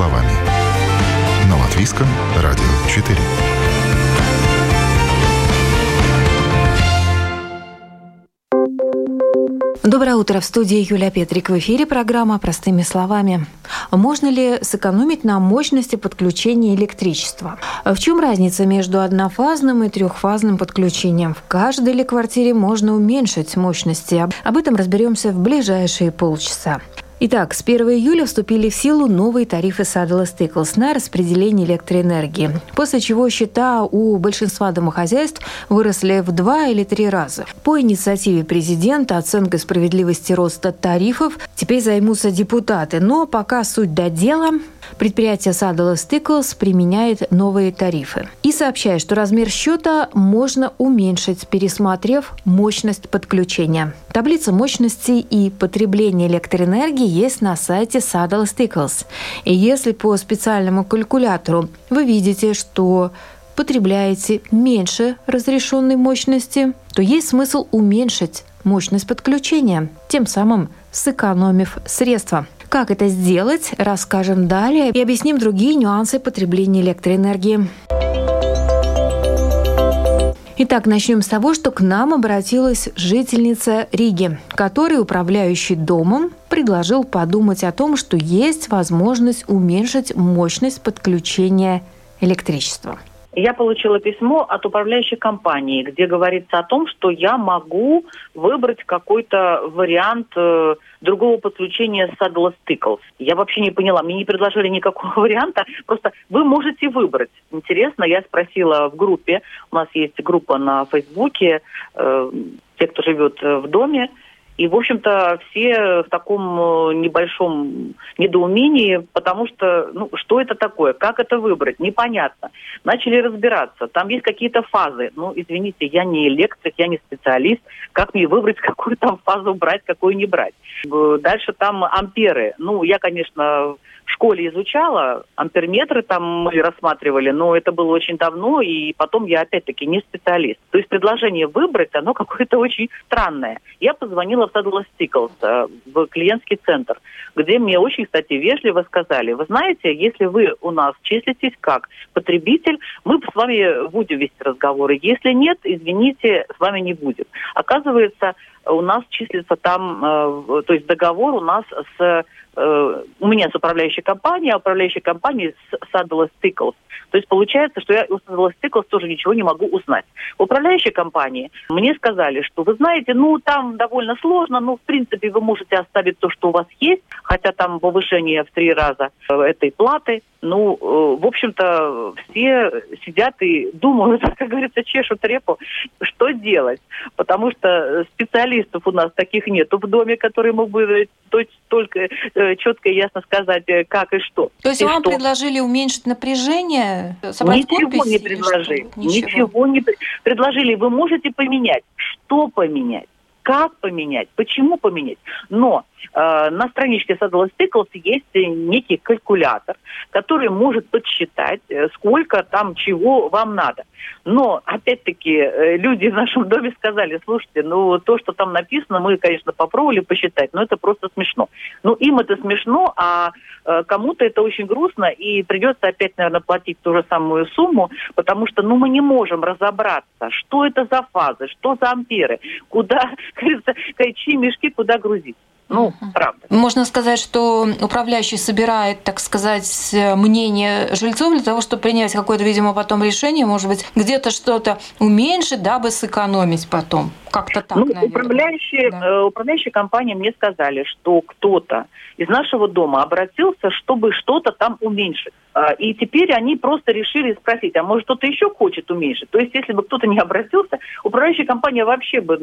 словами. На Латвийском радио 4. Доброе утро. В студии Юлия Петрик. В эфире программа «Простыми словами». Можно ли сэкономить на мощности подключения электричества? В чем разница между однофазным и трехфазным подключением? В каждой ли квартире можно уменьшить мощности? Об этом разберемся в ближайшие полчаса. Итак, с 1 июля вступили в силу новые тарифы Saddle Stickles на распределение электроэнергии, после чего счета у большинства домохозяйств выросли в два или три раза. По инициативе президента оценкой справедливости роста тарифов теперь займутся депутаты, но пока суть до дела, Предприятие Saddle Stickles применяет новые тарифы и сообщает, что размер счета можно уменьшить, пересмотрев мощность подключения. Таблица мощности и потребления электроэнергии есть на сайте Saddle Stickles. И если по специальному калькулятору вы видите, что потребляете меньше разрешенной мощности, то есть смысл уменьшить мощность подключения, тем самым сэкономив средства. Как это сделать, расскажем далее и объясним другие нюансы потребления электроэнергии. Итак, начнем с того, что к нам обратилась жительница Риги, которой управляющий домом предложил подумать о том, что есть возможность уменьшить мощность подключения электричества я получила письмо от управляющей компании, где говорится о том, что я могу выбрать какой-то вариант э, другого подключения Saddle Stickles. Я вообще не поняла, мне не предложили никакого варианта, просто вы можете выбрать. Интересно, я спросила в группе, у нас есть группа на Фейсбуке, э, те, кто живет в доме, и, в общем-то, все в таком э, небольшом недоумении, потому что, ну, что это такое, как это выбрать, непонятно. Начали разбираться, там есть какие-то фазы. Ну, извините, я не электрик, я не специалист, как мне выбрать, какую там фазу брать, какую не брать. Дальше там амперы. Ну, я, конечно, в школе изучала, амперметры там мы рассматривали, но это было очень давно, и потом я опять-таки не специалист. То есть предложение выбрать, оно какое-то очень странное. Я позвонила в Saddle э, в клиентский центр, где мне очень, кстати, вежливо сказали, вы знаете, если вы у нас числитесь как потребитель, мы с вами будем вести разговоры. Если нет, извините, с вами не будет. Оказывается, у нас числится там, э, то есть договор у нас с Э, у меня с управляющей компанией, а управляющей компанией с Saddle Stickles. То есть получается, что я у Saddle Stickles тоже ничего не могу узнать. В управляющей компании мне сказали, что вы знаете, ну там довольно сложно, но в принципе вы можете оставить то, что у вас есть, хотя там повышение в три раза э, этой платы. Ну, в общем-то, все сидят и думают, как говорится, чешут репу, что делать. Потому что специалистов у нас таких нет в доме, которые могут бы только четко и ясно сказать, как и что. То есть и вам что. предложили уменьшить напряжение? Ничего не предложили. Ничего. Ничего не предложили. Вы можете поменять. Что поменять? как поменять, почему поменять. Но э, на страничке Saddle Stickles есть некий калькулятор, который может подсчитать, э, сколько там чего вам надо. Но, опять-таки, э, люди в нашем доме сказали, слушайте, ну, то, что там написано, мы, конечно, попробовали посчитать, но это просто смешно. Ну, им это смешно, а э, кому-то это очень грустно, и придется опять, наверное, платить ту же самую сумму, потому что, ну, мы не можем разобраться, что это за фазы, что за амперы, куда, кажется, мешки куда грузить. Ну, правда. Можно сказать, что управляющий собирает, так сказать, мнение жильцов для того, чтобы принять какое-то, видимо, потом решение, может быть, где-то что-то уменьшить, дабы сэкономить потом. Как-то так, ну, наверное. Управляющие, да. э, управляющие компании мне сказали, что кто-то из нашего дома обратился, чтобы что-то там уменьшить. А, и теперь они просто решили спросить, а может кто-то еще хочет уменьшить? То есть если бы кто-то не обратился, управляющая компания вообще бы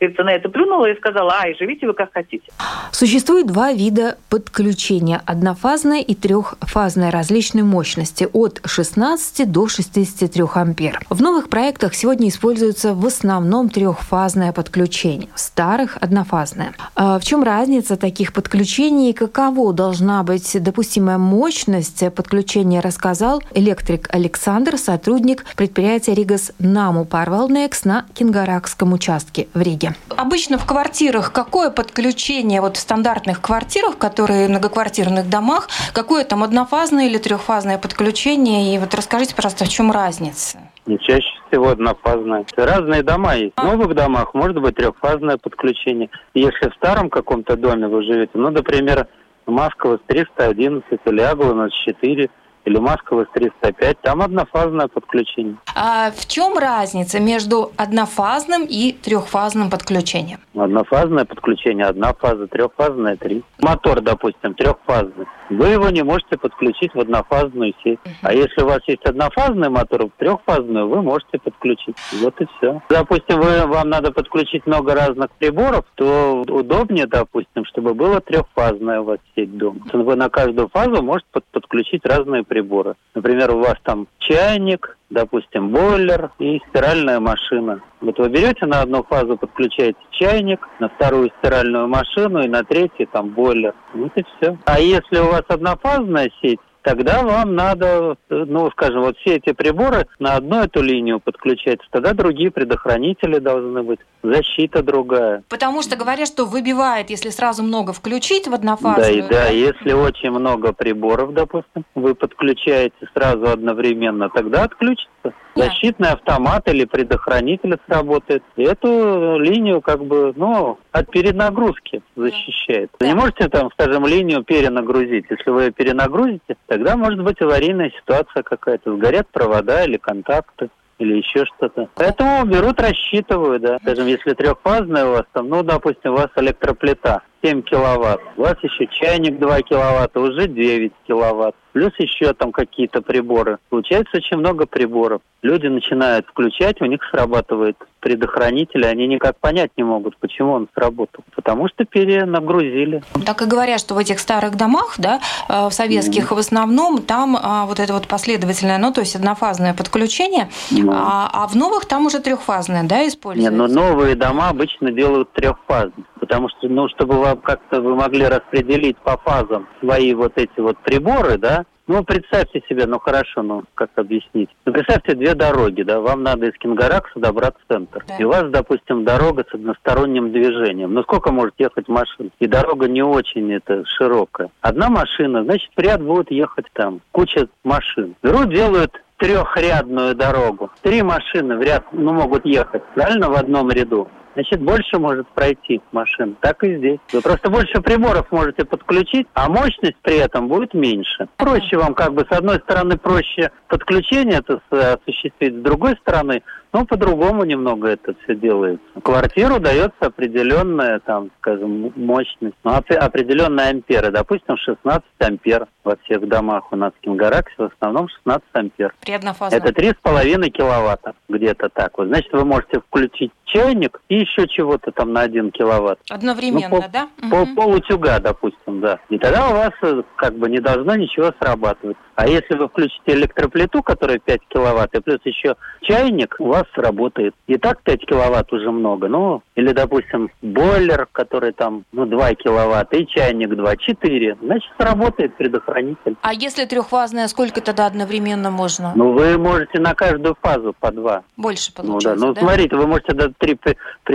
на это плюнула и сказала, ай, живите вы как хотите. Существует два вида подключения – однофазное и трехфазное различной мощности от 16 до 63 ампер. В новых проектах сегодня используются в основном трехфазное подключение, старых – однофазное. А в чем разница таких подключений и каково должна быть допустимая мощность подключения, рассказал электрик Александр, сотрудник предприятия «Ригас Наму Парвалнекс» на Кингаракском участке в Риге. Обычно в квартирах какое подключение, вот в стандартных квартирах, которые в многоквартирных домах, какое там однофазное или трехфазное подключение? И вот расскажите, пожалуйста, в чем разница? Чаще всего однофазная. Разные дома есть. В новых домах может быть трехфазное подключение. Если в старом каком-то доме вы живете, ну, например, Масково 311 или Агланас 4, или Москва С-305, там однофазное подключение. А в чем разница между однофазным и трехфазным подключением? Однофазное подключение, одна фаза, трехфазная, три. Мотор, допустим, трехфазный. Вы его не можете подключить в однофазную сеть. Uh-huh. А если у вас есть однофазный мотор, в трехфазную вы можете подключить. Вот и все. Допустим, вы, вам надо подключить много разных приборов, то удобнее, допустим, чтобы было трехфазная у вас сеть дома. Вы на каждую фазу можете подключить разные приборы. Например, у вас там чайник, допустим, бойлер и стиральная машина. Вот вы берете на одну фазу, подключаете чайник, на вторую стиральную машину и на третью там бойлер. Вот и все. А если у вас однофазная сеть, тогда вам надо, ну, скажем, вот все эти приборы на одну эту линию подключать, тогда другие предохранители должны быть, защита другая. Потому что говорят, что выбивает, если сразу много включить в однофазную. Да, и да, да, если очень много приборов, допустим, вы подключаете сразу одновременно, тогда отключится. Защитный автомат или предохранитель сработает. И эту линию как бы, ну, от перенагрузки защищает. Вы не можете там, скажем, линию перенагрузить. Если вы ее перенагрузите, тогда может быть аварийная ситуация какая-то. Сгорят провода или контакты или еще что-то. Поэтому берут, рассчитывают, да. Скажем, если трехфазная у вас там, ну, допустим, у вас электроплита 7 киловатт, у вас еще чайник 2 киловатта, уже 9 киловатт плюс еще там какие-то приборы. Получается очень много приборов. Люди начинают включать, у них срабатывает предохранитель, они никак понять не могут, почему он сработал. Потому что перенагрузили. Так и говорят, что в этих старых домах, да, э, в советских mm. в основном, там а, вот это вот последовательное, ну, то есть однофазное подключение, mm. а, а в новых там уже трехфазное, да, используется? Нет, но новые дома обычно делают трехфазные, потому что, ну, чтобы вам как-то вы могли распределить по фазам свои вот эти вот приборы, да, ну, представьте себе, ну хорошо, ну как объяснить? Ну, представьте две дороги, да, вам надо из Кингаракса добраться в центр. Да. И у вас, допустим, дорога с односторонним движением. Ну сколько может ехать машин? И дорога не очень это широкая. Одна машина, значит, в ряд будет ехать там куча машин. Берут, делают трехрядную дорогу. Три машины в ряд ну, могут ехать, правильно, в одном ряду значит, больше может пройти машин. Так и здесь. Вы просто больше приборов можете подключить, а мощность при этом будет меньше. Проще вам, как бы, с одной стороны, проще подключение это осуществить, с другой стороны, ну, по-другому немного это все делается. Квартиру дается определенная, там, скажем, мощность, ну, определенные амперы. Допустим, 16 ампер во всех домах у нас в Кингараксе в основном 16 ампер. При Это 3,5 киловатта, где-то так. Вот, значит, вы можете включить чайник и еще чего-то там на 1 киловатт. Одновременно, ну, пол, да? Пол, угу. Полутюга, допустим, да. И тогда у вас э, как бы не должно ничего срабатывать. А если вы включите электроплиту, которая 5 киловатт, и плюс еще чайник, у вас работает. И так 5 киловатт уже много. Ну, или, допустим, бойлер, который там, ну, 2 киловатта, и чайник 2, 4. Значит, сработает предохранитель. А если трехфазная, сколько тогда одновременно можно? Ну, вы можете на каждую фазу по 2. Больше получается, Ну, да. Ну, да? смотрите, вы можете до 3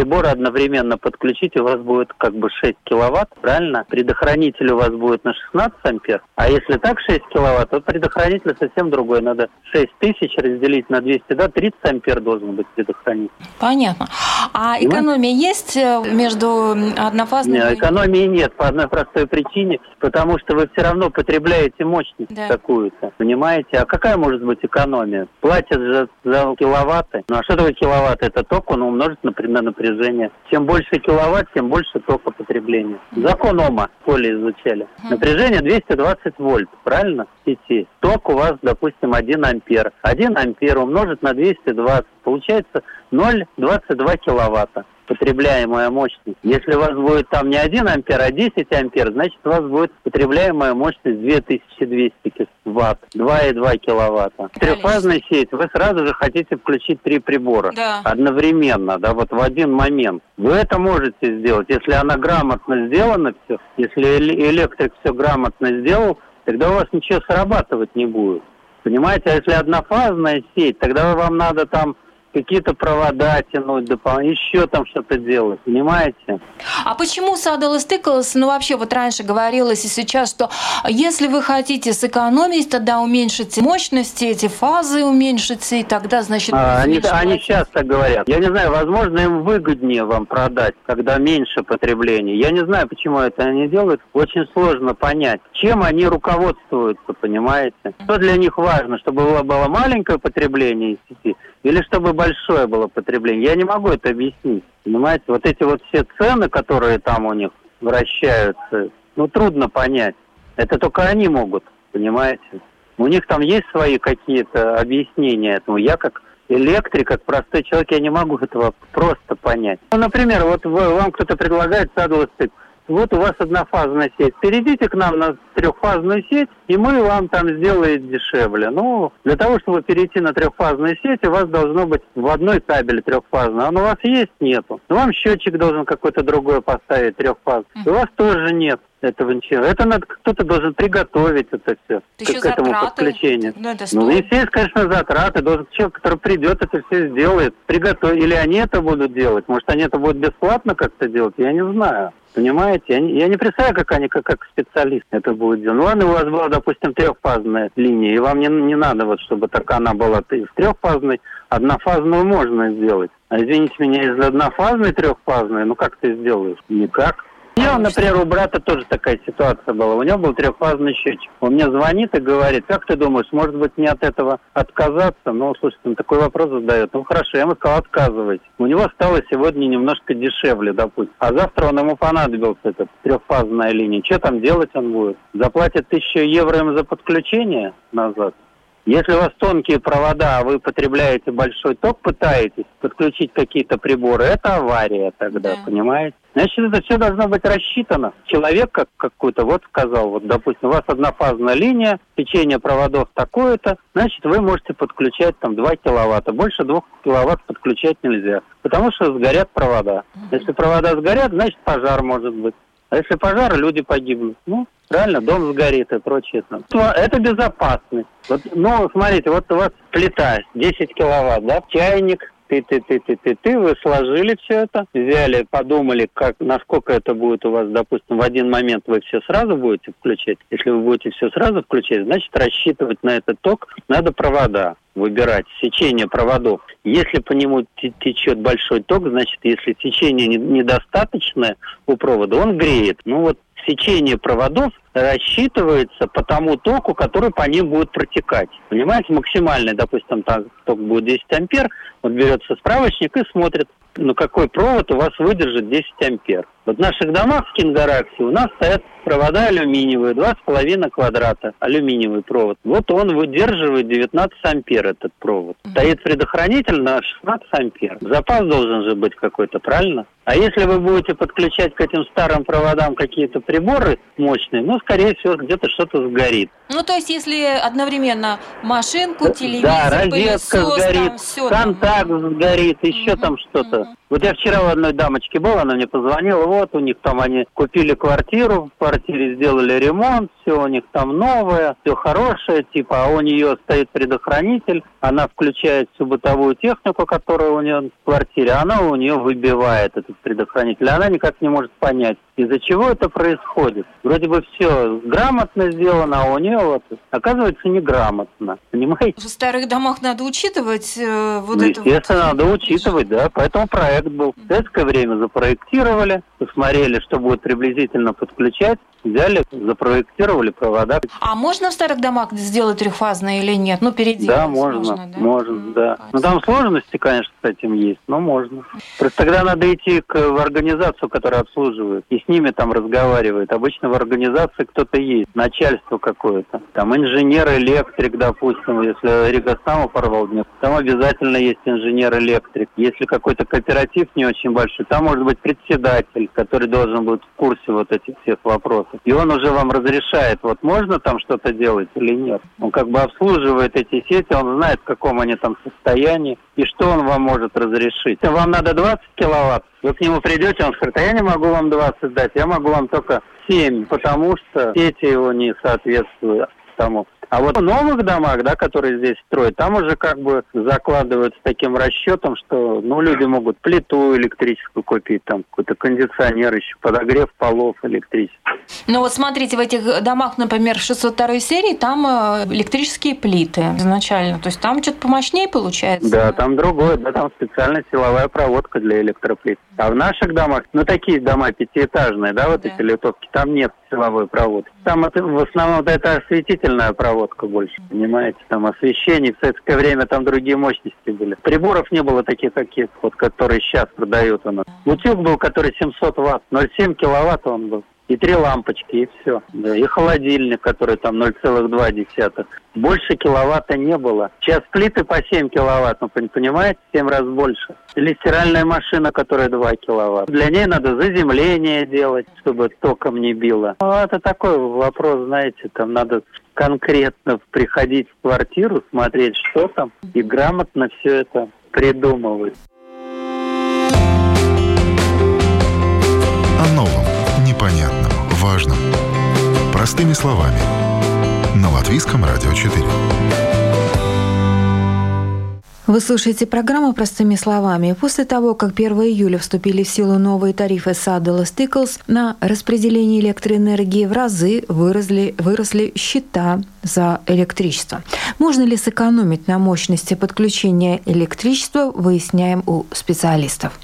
прибора одновременно подключить, и у вас будет как бы 6 киловатт, правильно? Предохранитель у вас будет на 16 ампер. А если так 6 киловатт, то предохранитель совсем другой. Надо 6 тысяч разделить на 200, да, 30 ампер должен быть предохранитель. Понятно. А экономия ну? есть э, между однофазными? Нет, экономии нет по одной простой причине, потому что вы все равно потребляете мощность да. какую-то, понимаете? А какая может быть экономия? Платят же за киловатты. Ну а что такое киловатт? Это ток, он умножит на, на напряжение. Чем больше киловатт, тем больше тока потребления. Закон Ома в школе изучали. Напряжение 220 вольт, правильно? Сети ток у вас, допустим, 1 ампер. 1 ампер умножить на 220, получается 0,22 киловатта. Потребляемая мощность. Если у вас будет там не 1 ампер, а 10 ампер, значит у вас будет потребляемая мощность 2200 ватт, 2,2 киловатта. Трехфазная сеть, вы сразу же хотите включить три прибора да. одновременно, да, вот в один момент. Вы это можете сделать, если она грамотно сделана все, если электрик все грамотно сделал, тогда у вас ничего срабатывать не будет. Понимаете, а если однофазная сеть, тогда вам надо там какие-то провода тянуть, дополнительно, еще там что-то делать, понимаете? А почему Saddle Stickles, ну вообще вот раньше говорилось и сейчас, что если вы хотите сэкономить, тогда уменьшите мощности, эти фазы уменьшите, и тогда, значит... А, они, они сейчас так говорят. Я не знаю, возможно, им выгоднее вам продать, когда меньше потребления. Я не знаю, почему это они делают. Очень сложно понять, чем они руководствуются, понимаете? Что для них важно, чтобы было, было маленькое потребление сети, или чтобы большое было потребление. Я не могу это объяснить. Понимаете, вот эти вот все цены, которые там у них вращаются, ну, трудно понять. Это только они могут, понимаете. У них там есть свои какие-то объяснения этому. Я как электрик, как простой человек, я не могу этого просто понять. Ну, например, вот вам кто-то предлагает садлостык вот у вас однофазная сеть, перейдите к нам на трехфазную сеть, и мы вам там сделаем дешевле. Ну, для того, чтобы перейти на трехфазную сеть, у вас должно быть в одной кабеле трехфазной. Он у вас есть? Нету. Вам счетчик должен какой-то другой поставить трехфазный. У вас тоже нет этого ничего. Это надо кто-то должен приготовить это все это к, к этому затраты. подключению. Ну, это ну, естественно, конечно, затраты. Должен человек, который придет, это все сделает. Приготовить. Или они это будут делать. Может, они это будут бесплатно как-то делать, я не знаю. Понимаете? Я не, я не представляю, как они, как, как специалист это будет делать. Ну ладно, у вас была, допустим, трехфазная линия, и вам не, не надо, вот, чтобы так она была в трехфазной, однофазную можно сделать. А извините меня, из однофазной трехфазной, ну как ты сделаешь? Никак. У например, у брата тоже такая ситуация была. У него был трехфазный счетчик. Он мне звонит и говорит, как ты думаешь, может быть, мне от этого отказаться? Ну, слушайте, он такой вопрос задает. Ну, хорошо, я ему сказал, отказывайте. У него стало сегодня немножко дешевле, допустим. А завтра он ему понадобился, эта трехфазная линия. Что там делать он будет? Заплатит тысячу евро им за подключение назад? Если у вас тонкие провода, а вы потребляете большой ток, пытаетесь подключить какие-то приборы, это авария тогда, да. понимаете? Значит, это все должно быть рассчитано. Человек как какой-то вот сказал, вот, допустим, у вас однофазная линия, течение проводов такое-то, значит, вы можете подключать там 2 киловатта. Больше 2 киловатт подключать нельзя, потому что сгорят провода. Если провода сгорят, значит, пожар может быть. А если пожар, люди погибнут. Ну, правильно, дом сгорит и прочее. Это безопасность. Вот, ну, смотрите, вот у вас плита 10 киловатт, да, чайник, ты, ты, ты, ты, ты, ты, вы сложили все это, взяли, подумали, как, насколько это будет у вас, допустим, в один момент вы все сразу будете включать. Если вы будете все сразу включать, значит, рассчитывать на этот ток надо провода выбирать, сечение проводов. Если по нему течет большой ток, значит, если течение недостаточное у провода, он греет. Ну вот сечение проводов рассчитывается по тому току, который по ним будет протекать. Понимаете, максимальный, допустим, там ток будет 10 ампер, вот берется справочник и смотрит, ну какой провод у вас выдержит 10 ампер. Вот в наших домах в Кингараксе у нас стоят провода алюминиевые, 2,5 квадрата, алюминиевый провод. Вот он выдерживает 19 ампер, этот провод. Стоит предохранитель на 16 ампер. Запас должен же быть какой-то, правильно? А если вы будете подключать к этим старым проводам какие-то приборы мощные, ну, скорее всего, где-то что-то сгорит. Ну, то есть, если одновременно машинку, телевизор, да, розетка пылесос, сгорит, там все контакт там. сгорит, еще угу, там что-то. Угу. Вот я вчера у одной дамочки был, она мне позвонила, вот у них там они купили квартиру, в квартире сделали ремонт, все у них там новое, все хорошее, типа, а у нее стоит предохранитель, она включает всю бытовую технику, которая у нее в квартире, она у нее выбивает этот предохранитель. Она никак не может понять, из-за чего это происходит. Вроде бы все грамотно сделано, а у нее вот оказывается неграмотно. Понимаете? В старых домах надо учитывать э, вот ну, это. Естественно, вот... надо учитывать, да. Поэтому проект был. В советское время запроектировали, посмотрели, что будет приблизительно подключать, взяли, запроектировали провода. А можно в старых домах сделать трехфазное или нет? Ну, переделать Да, можно, можно, да. Можно, да. Ну, там сложности, конечно, с этим есть, но можно. Просто тогда надо идти к, в организацию, которая обслуживает, и с ними там разговаривает. Обычно в организации кто-то есть, начальство какое-то. Там инженер, электрик, допустим, если Ригостама порвал днем, там обязательно есть инженер-электрик. Если какой-то кооператив не очень большой, там может быть председатель, который должен быть в курсе вот этих всех вопросов. И он уже вам разрешает, вот можно там что-то делать или нет. Он как бы обслуживает эти сети, он знает, в каком они там состоянии и что он вам может разрешить. Вам надо 20 киловатт, вы к нему придете, он скажет, а я не могу вам 20 дать, я могу вам только 7, потому что сети его не соответствуют тому. А вот в новых домах, да, которые здесь строят, там уже как бы закладывают с таким расчетом, что ну, люди могут плиту электрическую купить, там какой-то кондиционер еще, подогрев полов электрический. Ну вот смотрите, в этих домах, например, 602 серии, там э, электрические плиты изначально. То есть там что-то помощнее получается? Да, там другое, да, там специальная силовая проводка для электроплит. А в наших домах, ну такие дома пятиэтажные, да, вот да. эти литовки, там нет силовой проводки. Там это, в основном вот это осветительная проводка больше, понимаете, там освещение. В советское время там другие мощности были. Приборов не было таких, каких вот, которые сейчас продают у нас. Утюг был, который 700 ватт, 0,7 киловатт он был и три лампочки, и все. Да, и холодильник, который там 0,2. Больше киловатта не было. Сейчас плиты по 7 киловатт, ну, понимаете, 7 раз больше. Или стиральная машина, которая 2 киловатта. Для ней надо заземление делать, чтобы током не било. Ну, это такой вопрос, знаете, там надо конкретно приходить в квартиру, смотреть, что там, и грамотно все это придумывать. Простыми словами. На Латвийском радио 4. Вы слушаете программу «Простыми словами». После того, как 1 июля вступили в силу новые тарифы Saddle Stickles, на распределение электроэнергии в разы выросли, выросли счета за электричество. Можно ли сэкономить на мощности подключения электричества, выясняем у специалистов.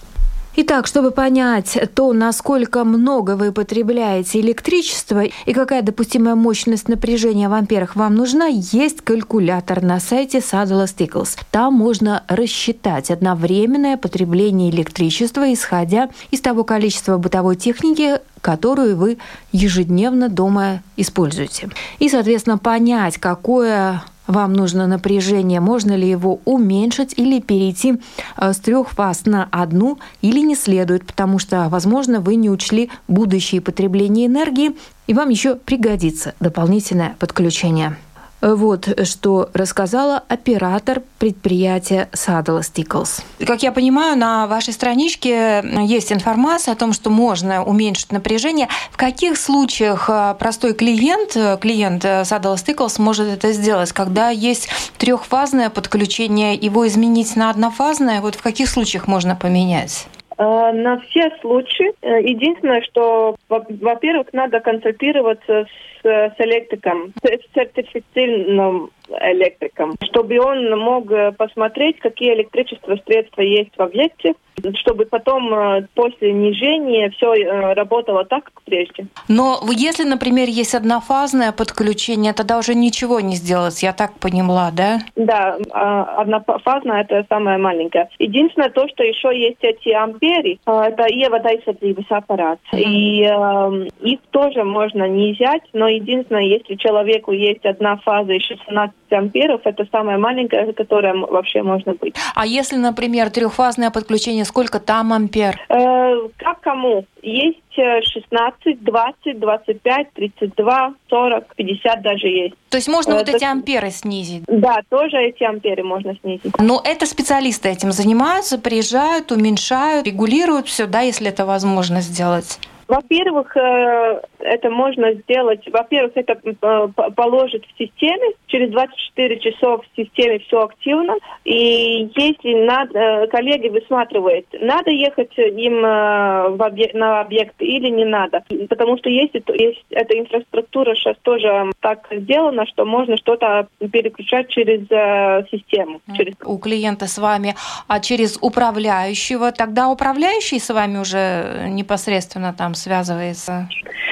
Итак, чтобы понять то, насколько много вы потребляете электричества и какая допустимая мощность напряжения в амперах вам нужна, есть калькулятор на сайте Saddle Stickles. Там можно рассчитать одновременное потребление электричества, исходя из того количества бытовой техники, которую вы ежедневно дома используете. И, соответственно, понять, какое вам нужно напряжение, можно ли его уменьшить или перейти э, с трех фаз на одну, или не следует, потому что, возможно, вы не учли будущее потребление энергии, и вам еще пригодится дополнительное подключение. Вот что рассказала оператор предприятия Saddle Stickles. Как я понимаю, на вашей страничке есть информация о том, что можно уменьшить напряжение. В каких случаях э, простой клиент, э, клиент э, Saddle Stickles может это сделать? Когда есть трехфазное подключение, его изменить на однофазное? Вот в каких случаях можно поменять? На все случаи. Единственное, что, во-первых, надо консультироваться с, с электриком, с сертифицированным электриком, чтобы он мог э, посмотреть, какие электричественные средства есть в объекте, чтобы потом э, после нижения все э, работало так, как прежде. Но если, например, есть однофазное подключение, тогда уже ничего не сделать, я так поняла, да? Да, а, однофазное это самое маленькое. Единственное то, что еще есть эти ампери, это ievadaisadzības аппарат. Mm-hmm. И э, их тоже можно не взять, но единственное, если человеку есть одна фаза и 16 амперов, это самое маленькое, которое вообще можно быть. А если, например, трехфазное подключение, сколько там ампер? Э, как кому? Есть 16, 20, 25, 32, 40, 50 даже есть. То есть можно это... вот эти амперы снизить? Да, тоже эти амперы можно снизить. Но это специалисты этим занимаются, приезжают, уменьшают, регулируют все, да, если это возможно сделать? Во-первых, э, это можно сделать, во-первых, это э, положить в системе, через 24 часов в системе все активно, и если надо, коллеги высматривают, надо ехать им в объект, на объект или не надо, потому что есть, есть эта инфраструктура сейчас тоже так сделана, что можно что-то переключать через систему. Через... У клиента с вами, а через управляющего, тогда управляющий с вами уже непосредственно там связывается?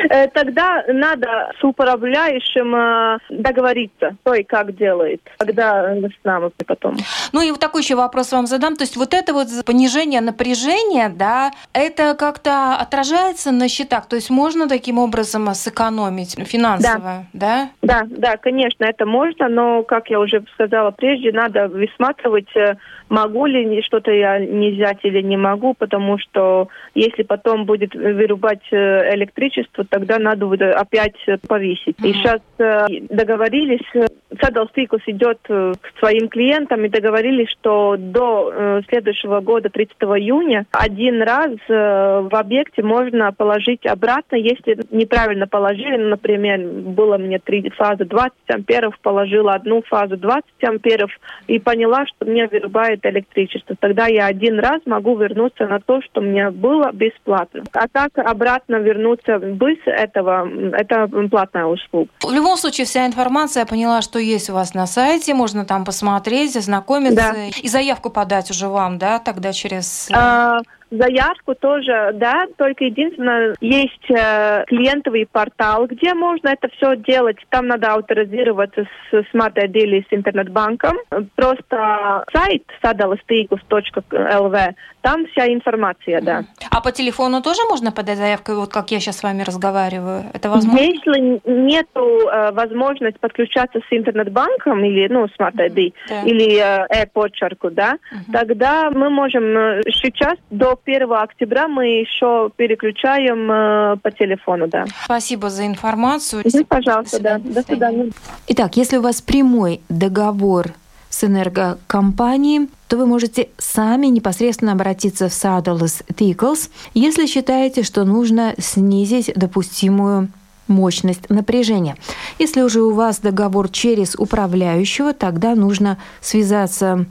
Э, тогда надо с управляющим э, договориться, кто и как делает, когда с нами потом. Ну и вот такой еще вопрос вам задам. То есть вот это вот понижение напряжения, да, это как-то отражается на счетах? То есть можно таким образом сэкономить финансово, да? Да, да, да конечно, это можно, но, как я уже сказала прежде, надо высматривать, э, могу ли что-то я не взять или не могу, потому что если потом будет вырубать электричество, тогда надо опять повесить. И сейчас э, договорились, Садал Стикус идет э, к своим клиентам и договорились, что до э, следующего года, 30 июня, один раз в объекте можно положить обратно, если неправильно положили, ну, например, было мне три фазы 20 амперов, положила одну фазу 20 амперов и поняла, что мне вырубает электричество. Тогда я один раз могу вернуться на то, что мне было бесплатно. А так обратно вернуться быстро этого, это платная услуга. В любом случае, вся информация, я поняла, что есть у вас на сайте, можно там посмотреть, ознакомиться да. и заявку подать уже вам, да, тогда через... А, Заявку тоже, да, только единственное, есть э, клиентовый портал, где можно это все делать. Там надо авторизироваться с Smart ID или с интернет-банком. Просто сайт sadalasteikus.lv, там вся информация, да. А по телефону тоже можно подать заявку, вот как я сейчас с вами разговариваю? Это возможно? Если нет э, возможности подключаться с интернет-банком или, ну, Smart ID, да. или э, e-почерку, да, угу. тогда мы можем э, сейчас до 1 октября мы еще переключаем э, по телефону, да. Спасибо за информацию. Угу, пожалуйста, да. До свидания. Итак, если у вас прямой договор с энергокомпанией, то вы можете сами непосредственно обратиться в Saddles Tickles, если считаете, что нужно снизить допустимую мощность напряжения. Если уже у вас договор через управляющего, тогда нужно связаться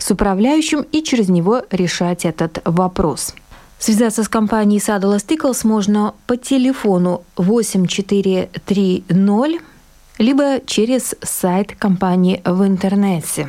с управляющим и через него решать этот вопрос. Связаться с компанией Saddle Stickles можно по телефону 8430 либо через сайт компании в интернете.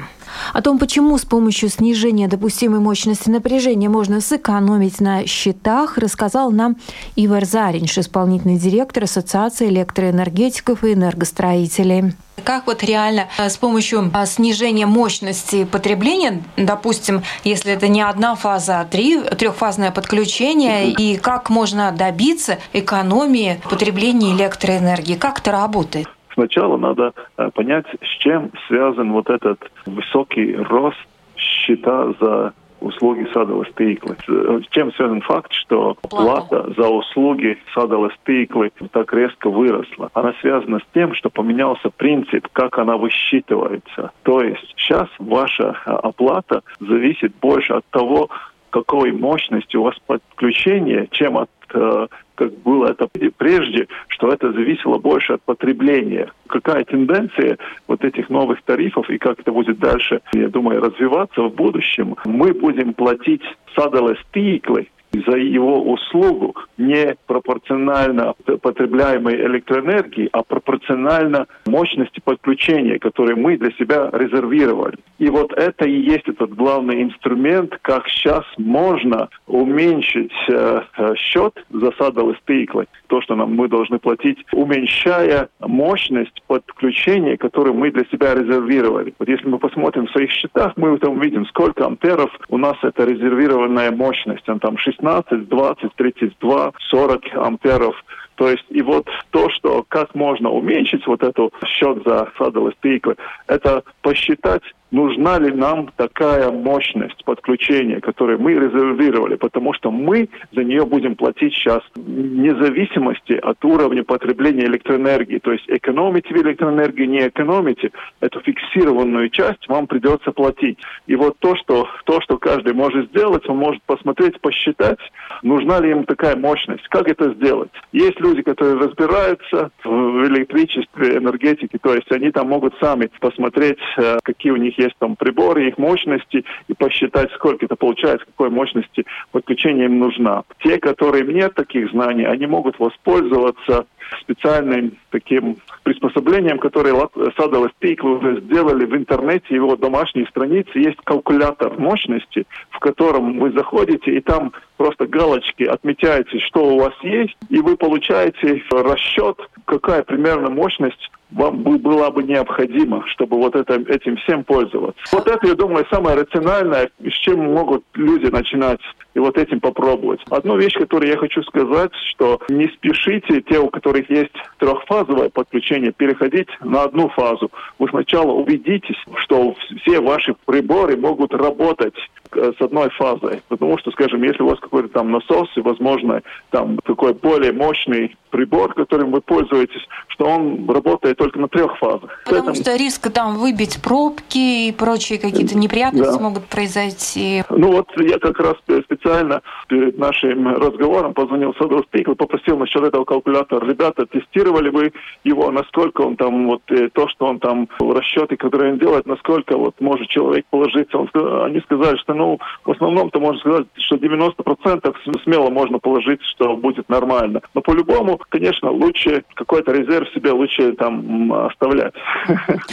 О том, почему с помощью снижения допустимой мощности напряжения можно сэкономить на счетах, рассказал нам Ивар Заринш, исполнительный директор Ассоциации электроэнергетиков и энергостроителей. Как вот реально э, с помощью а, снижения мощности потребления, допустим, если это не одна фаза, а три, трехфазное подключение, и как можно добиться экономии потребления электроэнергии? Как это работает? Сначала надо э, понять, с чем связан вот этот высокий рост счета за услуги садовой стыклы. С чем связан факт, что плата за услуги садовой стыклы так резко выросла? Она связана с тем, что поменялся принцип, как она высчитывается. То есть сейчас ваша э, оплата зависит больше от того, какой мощности у вас подключение, чем от э, как было это прежде, что это зависело больше от потребления. Какая тенденция вот этих новых тарифов и как это будет дальше, я думаю, развиваться в будущем, мы будем платить садовые стиклы за его услугу не пропорционально потребляемой электроэнергии, а пропорционально мощности подключения, которые мы для себя резервировали. И вот это и есть этот главный инструмент, как сейчас можно уменьшить э, э счет за садовые стыклы, то, что нам мы должны платить, уменьшая мощность подключения, которую мы для себя резервировали. Вот если мы посмотрим в своих счетах, мы там видим, сколько амперов у нас это резервированная мощность. Там 6 16, 20, 32, 40 амперов. То есть и вот то, что как можно уменьшить вот эту счет за садовые стиклы, это посчитать нужна ли нам такая мощность подключения, которую мы резервировали, потому что мы за нее будем платить сейчас вне зависимости от уровня потребления электроэнергии. То есть экономите вы электроэнергию, не экономите, эту фиксированную часть вам придется платить. И вот то, что, то, что каждый может сделать, он может посмотреть, посчитать, нужна ли ему такая мощность, как это сделать. Есть люди, которые разбираются в электричестве, энергетике, то есть они там могут сами посмотреть, э, какие у них есть там приборы, их мощности и посчитать, сколько это получается, какой мощности подключение им нужна. Те, которые нет таких знаний, они могут воспользоваться специальным таким приспособлением, которое Садовый Пик уже сделали в интернете, его домашней странице есть калькулятор мощности, в котором вы заходите и там просто галочки отмечаете, что у вас есть, и вы получаете расчет, какая примерно мощность вам была бы необходима, чтобы вот это, этим всем пользоваться. Вот это, я думаю, самое рациональное, с чем могут люди начинать и вот этим попробовать. Одну вещь, которую я хочу сказать, что не спешите, те, у которых есть трехфазовое подключение, переходить на одну фазу. Вы сначала убедитесь, что все ваши приборы могут работать с одной фазой. Потому что, скажем, если у вас какой-то там насос, и, возможно, там такой более мощный прибор, которым вы пользуетесь, что он работает только на трех фазах. Потому Поэтому... что риск там выбить пробки и прочие какие-то неприятности да. могут произойти. Ну вот я как раз специально перед нашим разговором позвонил Садов Пикл, попросил насчет этого калькулятора. Ребята, тестировали вы его, насколько он там, вот э, то, что он там, расчеты, которые он делает, насколько вот может человек положиться. Он, они сказали, что ну в основном-то можно сказать, что 90% смело можно положить, что будет нормально. Но по-любому конечно, лучше какой-то резерв себе лучше там оставлять.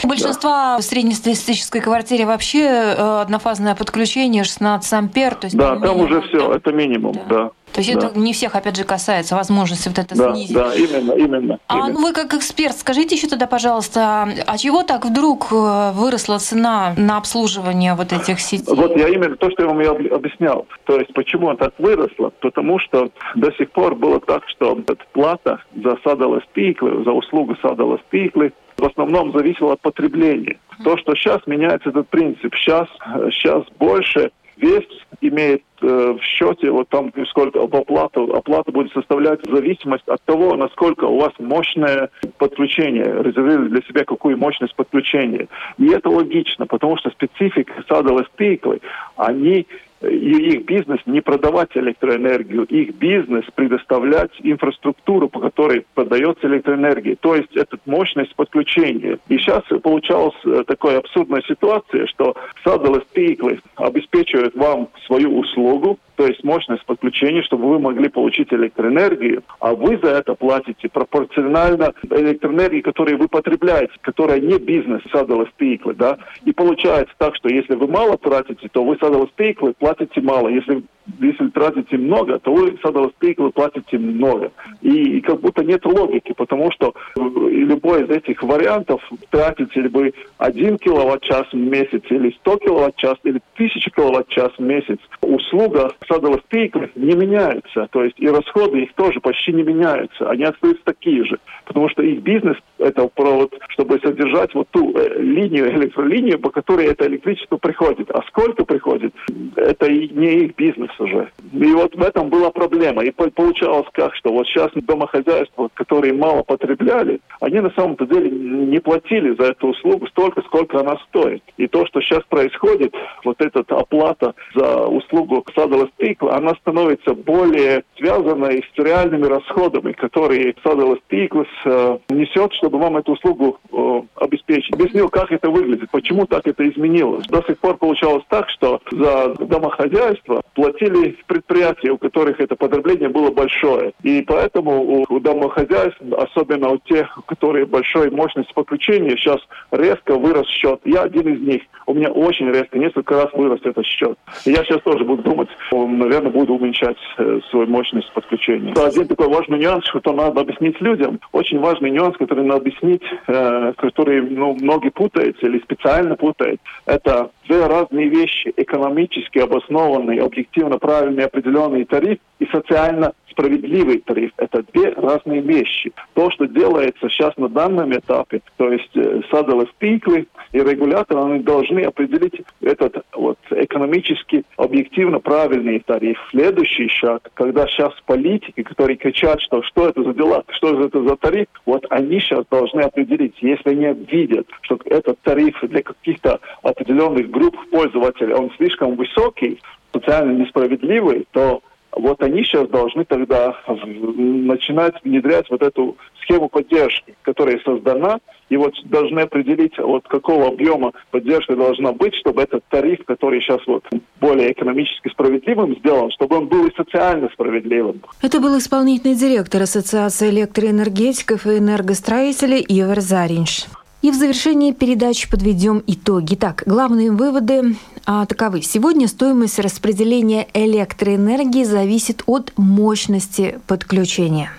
У большинства в среднестатистической квартире вообще э, однофазное подключение 16 ампер. То есть да, там уже все, это минимум, да. То есть да. это не всех, опять же, касается возможности вот это да, снизить. Да, именно, именно. А именно. ну вы как эксперт, скажите еще тогда, пожалуйста, а чего так вдруг э, выросла цена на обслуживание вот этих сетей? Вот я именно то, что я вам и объяснял. То есть почему она так выросла? Потому что до сих пор было так, что плата за садовые спиклы, за услугу садовые спиклы в основном зависела от потребления. То, что сейчас меняется этот принцип, сейчас, сейчас больше вес имеет э, в счете, вот там сколько оплата, оплата будет составлять зависимость от того, насколько у вас мощное подключение, резервировали для себя какую мощность подключения. И это логично, потому что специфика садовой стыклы, они и их бизнес не продавать электроэнергию, их бизнес предоставлять инфраструктуру, по которой продается электроэнергия, то есть это мощность подключения. И сейчас получалась э, такая абсурдная ситуация, что садовые стиклы обеспечивают вам свою услугу, то есть мощность подключения, чтобы вы могли получить электроэнергию, а вы за это платите пропорционально электроэнергии, которую вы потребляете, которая не бизнес садовые стиклы, да. И получается так, что если вы мало тратите, то вы садовые стиклы платите мало. Если если тратите много, то вы садовоспейку платите много. И, и как будто нет логики, потому что э, любой из этих вариантов тратите ли вы 1 киловатт-час в месяц, или 100 киловатт-час, или 1000 киловатт-час в месяц, услуга садовоспейков не меняется. То есть и расходы их тоже почти не меняются. Они остаются такие же. Потому что их бизнес – это провод, чтобы содержать вот ту э, линию, электролинию, по которой это электричество приходит. А сколько приходит, это и не их бизнес уже. И вот в этом была проблема. И получалось как, что вот сейчас домохозяйства, которые мало потребляли, они на самом-то деле не платили за эту услугу столько, сколько она стоит. И то, что сейчас происходит, вот эта оплата за услугу садового стекла, она становится более связанной с реальными расходами, которые садовый стекло э, несет, чтобы вам эту услугу э, обеспечить. Объяснил, как это выглядит, почему так это изменилось. До сих пор получалось так, что за домохозяйство платили предприятия, у которых это потребление было большое. И поэтому у домохозяйств, особенно у тех, которые большой мощности подключения, сейчас резко вырос счет. Я один из них. У меня очень резко, несколько раз вырос этот счет. Я сейчас тоже буду думать, наверное, буду уменьшать э, свою мощность подключения. Один такой важный нюанс, что надо объяснить людям. Очень важный нюанс, который надо объяснить, э, который ну, многие путаются или специально путают. Это две разные вещи. Экономически обоснованный, объективно правильный определенный тариф и социально справедливый тариф. Это две разные вещи. То, что делается сейчас на данном этапе, то есть э, садовые пиклы и регуляторы, они должны определить этот вот экономически объективно правильный тариф. Следующий шаг, когда сейчас политики, которые кричат, что что это за дела, что это за тариф, вот они сейчас должны определить, если они видят, что этот тариф для каких-то определенных групп пользователей, он слишком высокий, социально несправедливый, то вот они сейчас должны тогда начинать внедрять вот эту схему поддержки, которая создана, и вот должны определить, вот какого объема поддержка должна быть, чтобы этот тариф, который сейчас вот более экономически справедливым сделан, чтобы он был и социально справедливым. Это был исполнительный директор Ассоциации электроэнергетиков и энергостроителей Ивар Заринш. И в завершении передачи подведем итоги. Так, главные выводы а, таковы. Сегодня стоимость распределения электроэнергии зависит от мощности подключения.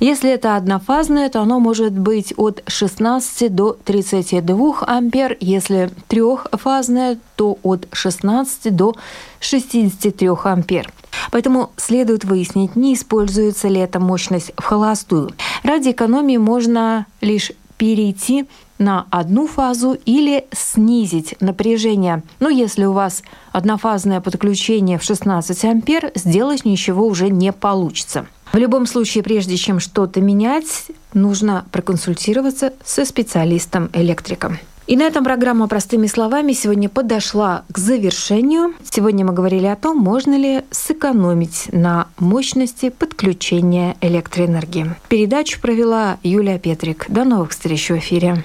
Если это однофазное, то оно может быть от 16 до 32 ампер. Если трехфазное, то от 16 до 63 ампер. Поэтому следует выяснить, не используется ли эта мощность в холостую. Ради экономии можно лишь перейти на одну фазу или снизить напряжение. Но если у вас однофазное подключение в 16 ампер, сделать ничего уже не получится. В любом случае, прежде чем что-то менять, нужно проконсультироваться со специалистом-электриком. И на этом программа «Простыми словами» сегодня подошла к завершению. Сегодня мы говорили о том, можно ли сэкономить на мощности подключения электроэнергии. Передачу провела Юлия Петрик. До новых встреч в эфире.